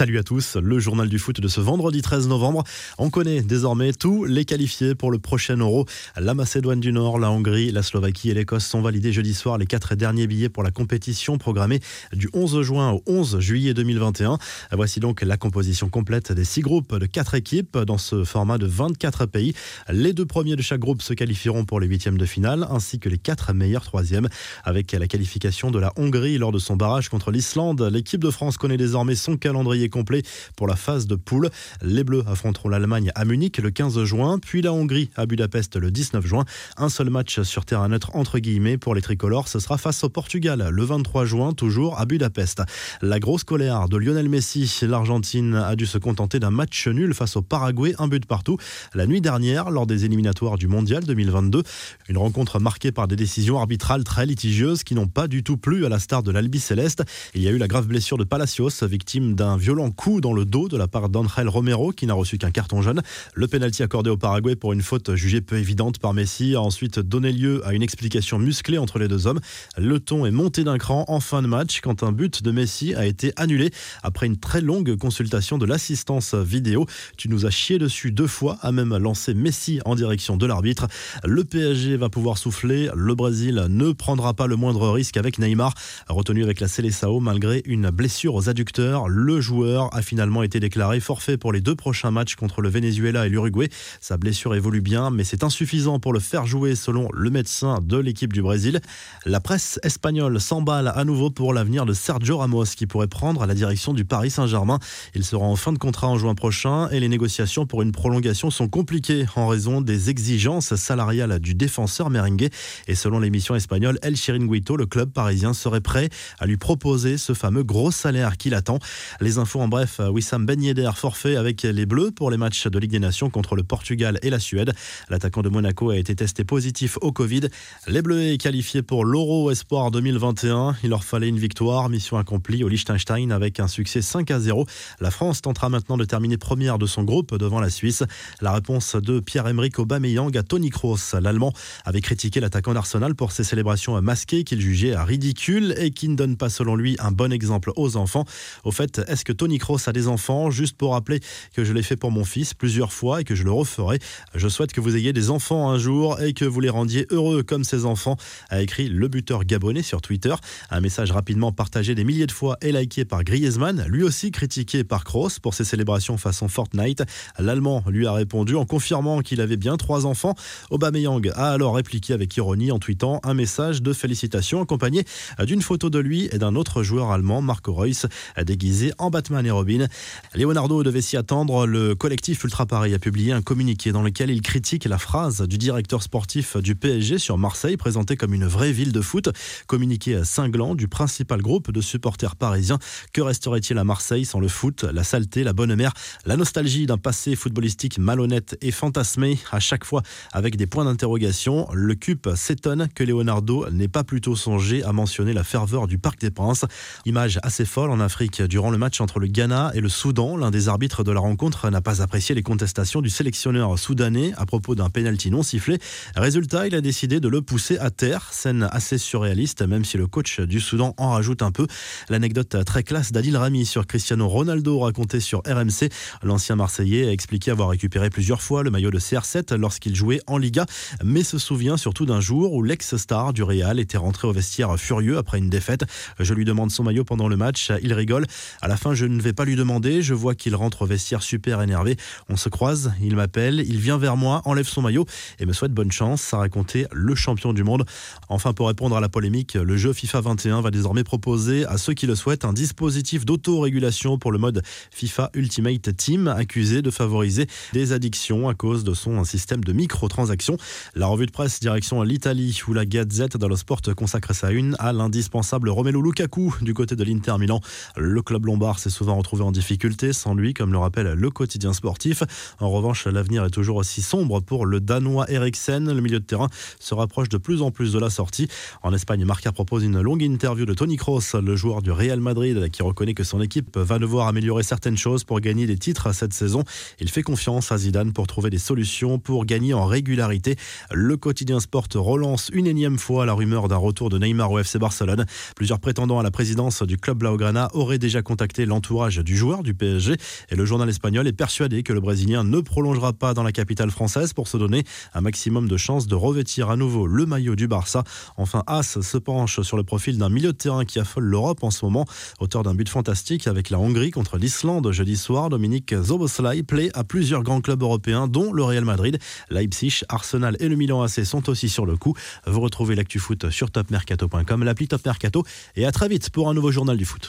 Salut à tous, le journal du foot de ce vendredi 13 novembre. On connaît désormais tous les qualifiés pour le prochain Euro. La Macédoine du Nord, la Hongrie, la Slovaquie et l'Écosse sont validés jeudi soir les quatre derniers billets pour la compétition programmée du 11 juin au 11 juillet 2021. Voici donc la composition complète des six groupes de quatre équipes dans ce format de 24 pays. Les deux premiers de chaque groupe se qualifieront pour les huitièmes de finale ainsi que les quatre meilleurs troisièmes avec la qualification de la Hongrie lors de son barrage contre l'Islande. L'équipe de France connaît désormais son calendrier complet pour la phase de poule. Les Bleus affronteront l'Allemagne à Munich le 15 juin, puis la Hongrie à Budapest le 19 juin. Un seul match sur terrain neutre entre guillemets pour les tricolores, ce sera face au Portugal le 23 juin, toujours à Budapest. La grosse colère de Lionel Messi, l'Argentine a dû se contenter d'un match nul face au Paraguay, un but partout, la nuit dernière lors des éliminatoires du Mondial 2022. Une rencontre marquée par des décisions arbitrales très litigieuses qui n'ont pas du tout plu à la star de l'Albi Céleste. Il y a eu la grave blessure de Palacios, victime d'un violent coup dans le dos de la part d'Angel Romero qui n'a reçu qu'un carton jaune. Le pénalty accordé au Paraguay pour une faute jugée peu évidente par Messi a ensuite donné lieu à une explication musclée entre les deux hommes. Le ton est monté d'un cran en fin de match quand un but de Messi a été annulé après une très longue consultation de l'assistance vidéo. Tu nous as chié dessus deux fois, a même lancé Messi en direction de l'arbitre. Le PSG va pouvoir souffler. Le Brésil ne prendra pas le moindre risque avec Neymar, retenu avec la Seleção malgré une blessure aux adducteurs. Le joueur a finalement été déclaré forfait pour les deux prochains matchs contre le Venezuela et l'Uruguay. Sa blessure évolue bien, mais c'est insuffisant pour le faire jouer selon le médecin de l'équipe du Brésil. La presse espagnole s'emballe à nouveau pour l'avenir de Sergio Ramos qui pourrait prendre la direction du Paris Saint-Germain. Il sera en fin de contrat en juin prochain et les négociations pour une prolongation sont compliquées en raison des exigences salariales du défenseur merengue. Et selon l'émission espagnole El Chiringuito, le club parisien serait prêt à lui proposer ce fameux gros salaire qu'il attend. Les en bref, Wissam Ben Yedder forfait avec les Bleus pour les matchs de Ligue des Nations contre le Portugal et la Suède. L'attaquant de Monaco a été testé positif au Covid. Les Bleus est qualifiés pour l'Euro Espoir 2021. Il leur fallait une victoire, mission accomplie au Liechtenstein avec un succès 5 à 0. La France tentera maintenant de terminer première de son groupe devant la Suisse. La réponse de Pierre-Emerick Aubameyang à Tony Kroos. L'Allemand avait critiqué l'attaquant d'Arsenal pour ses célébrations masquées qu'il jugeait ridicules et qui ne donnent pas selon lui un bon exemple aux enfants. Au fait, est-ce que Tony Kroos a des enfants, juste pour rappeler que je l'ai fait pour mon fils plusieurs fois et que je le referai. Je souhaite que vous ayez des enfants un jour et que vous les rendiez heureux comme ces enfants, a écrit le buteur gabonais sur Twitter. Un message rapidement partagé des milliers de fois et liké par Griezmann, lui aussi critiqué par Kroos pour ses célébrations façon Fortnite. L'Allemand lui a répondu en confirmant qu'il avait bien trois enfants. Aubameyang a alors répliqué avec ironie en tweetant un message de félicitations accompagné d'une photo de lui et d'un autre joueur allemand, Marco Reus, déguisé en Batman et Robin. Leonardo devait s'y attendre. Le collectif Ultra Paris a publié un communiqué dans lequel il critique la phrase du directeur sportif du PSG sur Marseille, présentée comme une vraie ville de foot. Communiqué cinglant du principal groupe de supporters parisiens. Que resterait-il à Marseille sans le foot, la saleté, la bonne mère, la nostalgie d'un passé footballistique malhonnête et fantasmé, à chaque fois avec des points d'interrogation Le CUP s'étonne que Leonardo n'ait pas plutôt songé à mentionner la ferveur du Parc des Princes. Image assez folle en Afrique durant le match entre le Ghana et le Soudan. L'un des arbitres de la rencontre n'a pas apprécié les contestations du sélectionneur soudanais à propos d'un pénalty non sifflé. Résultat, il a décidé de le pousser à terre. Scène assez surréaliste, même si le coach du Soudan en rajoute un peu. L'anecdote très classe d'Adil Rami sur Cristiano Ronaldo racontée sur RMC. L'ancien Marseillais a expliqué avoir récupéré plusieurs fois le maillot de CR7 lorsqu'il jouait en Liga, mais se souvient surtout d'un jour où l'ex-star du Real était rentré au vestiaire furieux après une défaite. Je lui demande son maillot pendant le match. Il rigole. À la fin, je ne vais pas lui demander. Je vois qu'il rentre au vestiaire super énervé. On se croise, il m'appelle, il vient vers moi, enlève son maillot et me souhaite bonne chance. Ça racontait le champion du monde. Enfin, pour répondre à la polémique, le jeu FIFA 21 va désormais proposer à ceux qui le souhaitent un dispositif d'autorégulation pour le mode FIFA Ultimate Team, accusé de favoriser des addictions à cause de son système de microtransactions. La revue de presse direction l'Italie, où la Gazette dello Sport consacre sa une à l'indispensable Romelu Lukaku du côté de l'Inter Milan. Le club lombard s'est souvent retrouvé en difficulté sans lui, comme le rappelle le quotidien sportif. En revanche, l'avenir est toujours aussi sombre pour le Danois Eriksen. Le milieu de terrain se rapproche de plus en plus de la sortie. En Espagne, Marca propose une longue interview de Tony Kroos, le joueur du Real Madrid, qui reconnaît que son équipe va devoir améliorer certaines choses pour gagner des titres cette saison. Il fait confiance à Zidane pour trouver des solutions pour gagner en régularité. Le quotidien sport relance une énième fois la rumeur d'un retour de Neymar au FC Barcelone. Plusieurs prétendants à la présidence du club Blaugrana auraient déjà contacté l'entourage du joueur du PSG. Et le journal espagnol est persuadé que le Brésilien ne prolongera pas dans la capitale française pour se donner un maximum de chances de revêtir à nouveau le maillot du Barça. Enfin, As se penche sur le profil d'un milieu de terrain qui affole l'Europe en ce moment, auteur d'un but fantastique avec la Hongrie contre l'Islande jeudi soir. Dominique Zoboslai plaît à plusieurs grands clubs européens, dont le Real Madrid, Leipzig, Arsenal et le Milan AC sont aussi sur le coup. Vous retrouvez l'actu foot sur topmercato.com, l'appli Top Mercato et à très vite pour un nouveau journal du foot.